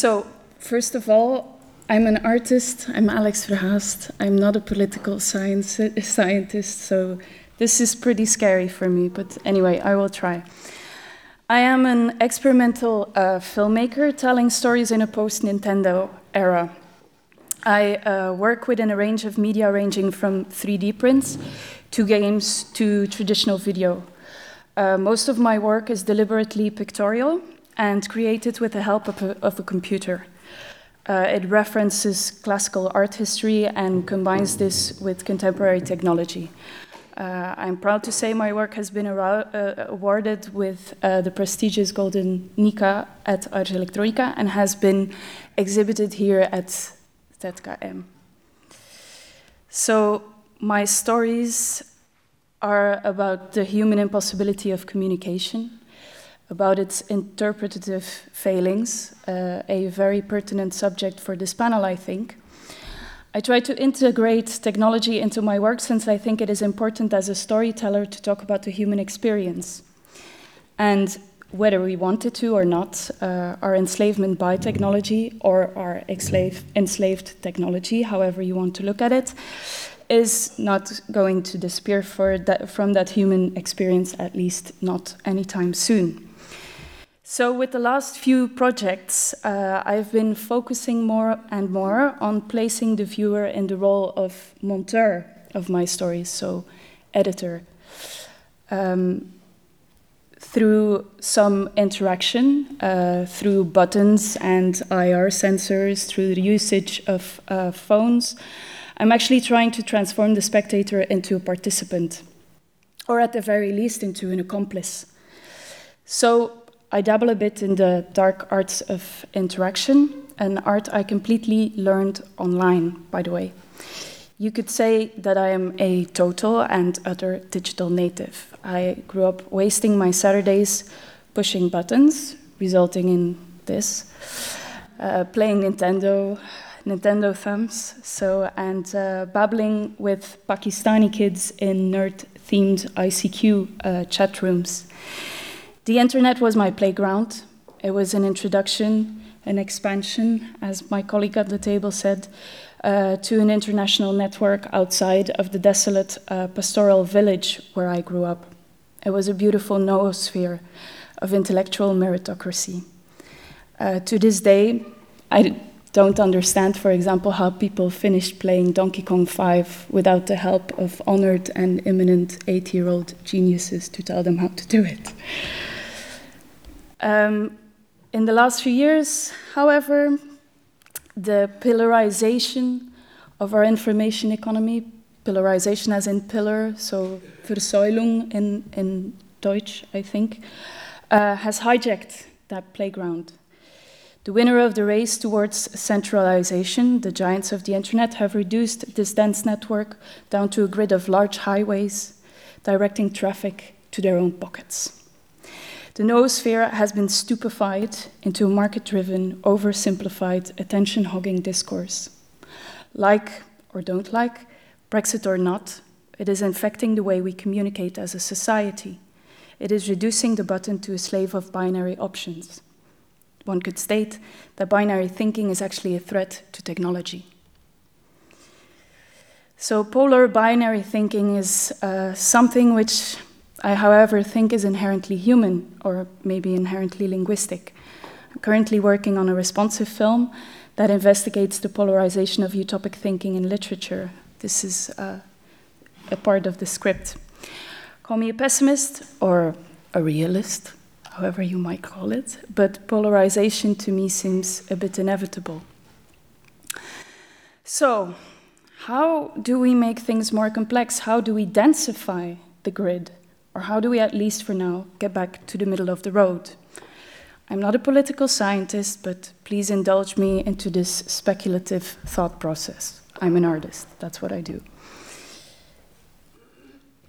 so, first of all, I'm an artist. I'm Alex Verhaast. I'm not a political science scientist, so this is pretty scary for me. But anyway, I will try. I am an experimental uh, filmmaker telling stories in a post Nintendo era. I uh, work within a range of media ranging from 3D prints to games to traditional video. Uh, most of my work is deliberately pictorial and created with the help of a, of a computer. Uh, it references classical art history and combines this with contemporary technology. Uh, I'm proud to say my work has been uh, awarded with uh, the prestigious Golden Nika at Ars Electronica and has been exhibited here at ZKM. So, my stories are about the human impossibility of communication, about its interpretative failings, uh, a very pertinent subject for this panel, I think. I try to integrate technology into my work since I think it is important as a storyteller to talk about the human experience. And whether we wanted to or not, uh, our enslavement by technology or our enslaved technology, however you want to look at it, is not going to disappear that, from that human experience, at least not anytime soon. So, with the last few projects, uh, I've been focusing more and more on placing the viewer in the role of monteur of my stories, so editor. Um, through some interaction, uh, through buttons and IR sensors, through the usage of uh, phones, I'm actually trying to transform the spectator into a participant, or at the very least, into an accomplice. So I dabble a bit in the dark arts of interaction, an art I completely learned online, by the way. You could say that I am a total and utter digital native. I grew up wasting my Saturdays pushing buttons, resulting in this, uh, playing Nintendo, Nintendo thumbs, so and uh, babbling with Pakistani kids in nerd-themed ICQ uh, chat rooms. The internet was my playground. It was an introduction, an expansion, as my colleague at the table said, uh, to an international network outside of the desolate uh, pastoral village where I grew up. It was a beautiful noosphere of intellectual meritocracy. Uh, to this day, I don't understand, for example, how people finished playing Donkey Kong 5 without the help of honored and eminent eight year old geniuses to tell them how to do it. Um, in the last few years, however, the pillarization of our information economy, pillarization as in pillar, so Versäulung in, in Deutsch, I think, uh, has hijacked that playground. The winner of the race towards centralization, the giants of the internet, have reduced this dense network down to a grid of large highways, directing traffic to their own pockets. The noosphere has been stupefied into a market driven, oversimplified, attention hogging discourse. Like or don't like, Brexit or not, it is infecting the way we communicate as a society. It is reducing the button to a slave of binary options. One could state that binary thinking is actually a threat to technology. So, polar binary thinking is uh, something which I, however, think is inherently human or maybe inherently linguistic. I'm currently working on a responsive film that investigates the polarization of utopic thinking in literature. This is uh, a part of the script. Call me a pessimist or a realist, however you might call it, but polarization to me seems a bit inevitable. So, how do we make things more complex? How do we densify the grid? Or how do we, at least for now, get back to the middle of the road? I'm not a political scientist, but please indulge me into this speculative thought process. I'm an artist, that's what I do.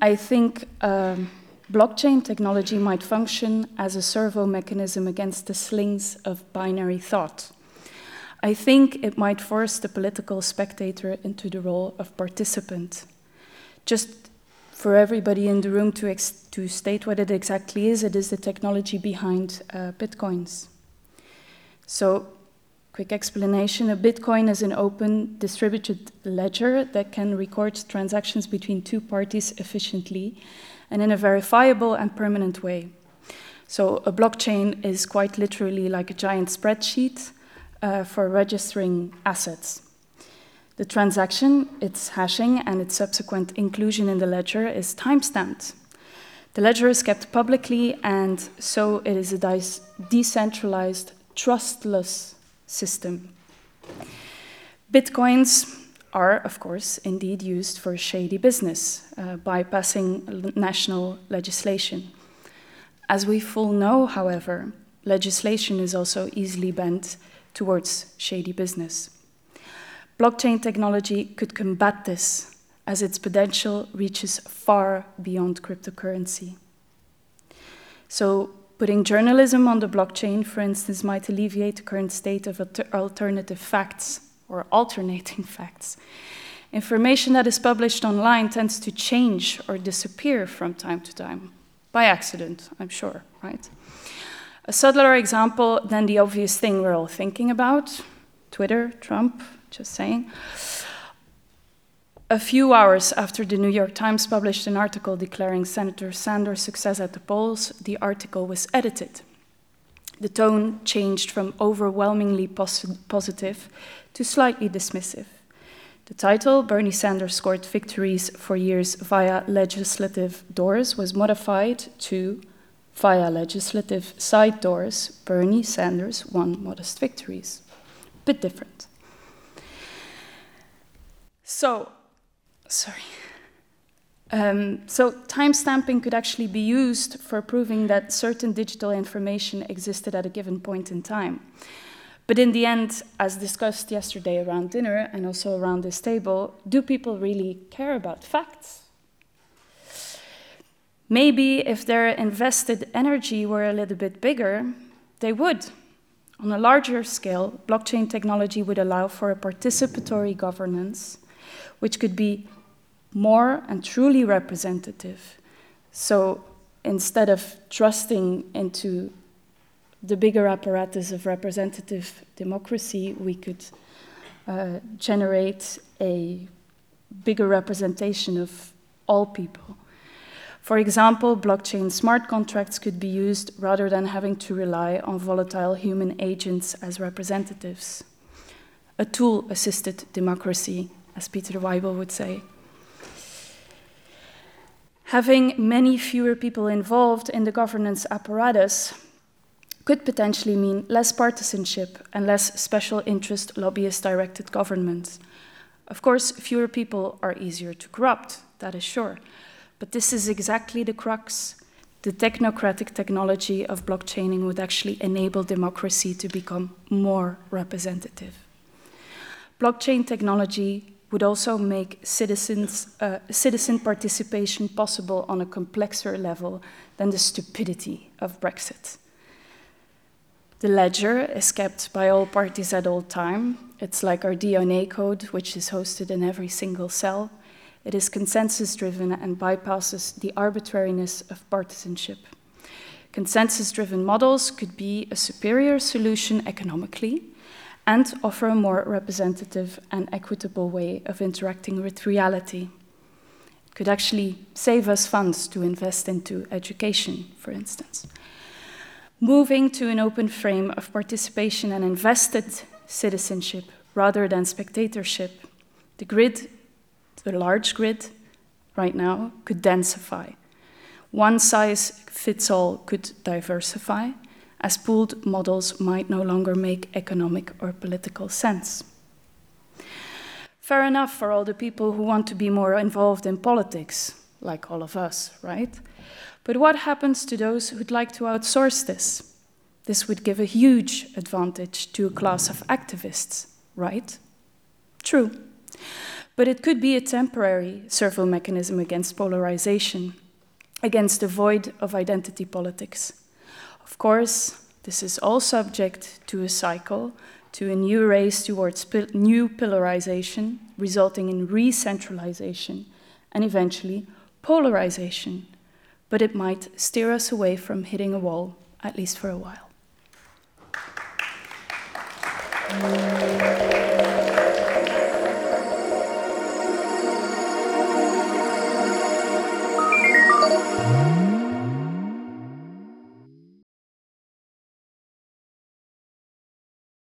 I think um, blockchain technology might function as a servo mechanism against the slings of binary thought. I think it might force the political spectator into the role of participant. Just for everybody in the room to, to state what it exactly is, it is the technology behind uh, bitcoins. So, Quick explanation a Bitcoin is an open, distributed ledger that can record transactions between two parties efficiently and in a verifiable and permanent way. So, a blockchain is quite literally like a giant spreadsheet uh, for registering assets. The transaction, its hashing, and its subsequent inclusion in the ledger is timestamped. The ledger is kept publicly, and so it is a decentralized, trustless system. Bitcoins are, of course, indeed used for shady business, uh, bypassing national legislation. As we full know, however, legislation is also easily bent towards shady business. Blockchain technology could combat this as its potential reaches far beyond cryptocurrency. So, Putting journalism on the blockchain, for instance, might alleviate the current state of alternative facts or alternating facts. Information that is published online tends to change or disappear from time to time, by accident, I'm sure, right? A subtler example than the obvious thing we're all thinking about Twitter, Trump, just saying. A few hours after the New York Times published an article declaring Senator Sanders' success at the polls, the article was edited. The tone changed from overwhelmingly pos positive to slightly dismissive. The title, Bernie Sanders Scored Victories for Years via Legislative Doors, was modified to Via Legislative Side Doors, Bernie Sanders won modest victories. Bit different. So, sorry. Um, so timestamping could actually be used for proving that certain digital information existed at a given point in time. But in the end, as discussed yesterday around dinner and also around this table, do people really care about facts? Maybe if their invested energy were a little bit bigger, they would. On a larger scale, blockchain technology would allow for a participatory governance, which could be more and truly representative. So instead of trusting into the bigger apparatus of representative democracy, we could uh, generate a bigger representation of all people. For example, blockchain smart contracts could be used rather than having to rely on volatile human agents as representatives. A tool assisted democracy, as Peter Weibel would say. Having many fewer people involved in the governance apparatus could potentially mean less partisanship and less special interest lobbyist directed government. Of course, fewer people are easier to corrupt, that is sure. But this is exactly the crux. The technocratic technology of blockchaining would actually enable democracy to become more representative. Blockchain technology would also make citizens, uh, citizen participation possible on a complexer level than the stupidity of Brexit. The ledger is kept by all parties at all time. It's like our DNA code, which is hosted in every single cell. It is consensus driven and bypasses the arbitrariness of partisanship. Consensus driven models could be a superior solution economically, and offer a more representative and equitable way of interacting with reality. It could actually save us funds to invest into education, for instance. Moving to an open frame of participation and invested citizenship rather than spectatorship, the grid, the large grid, right now, could densify. One size fits all could diversify as pooled models might no longer make economic or political sense. Fair enough for all the people who want to be more involved in politics, like all of us, right? But what happens to those who'd like to outsource this? This would give a huge advantage to a class of activists, right? True. But it could be a temporary servo mechanism against polarization, against the void of identity politics. Of course, this is all subject to a cycle, to a new race towards new pillarization, resulting in re centralization and eventually polarization. But it might steer us away from hitting a wall, at least for a while.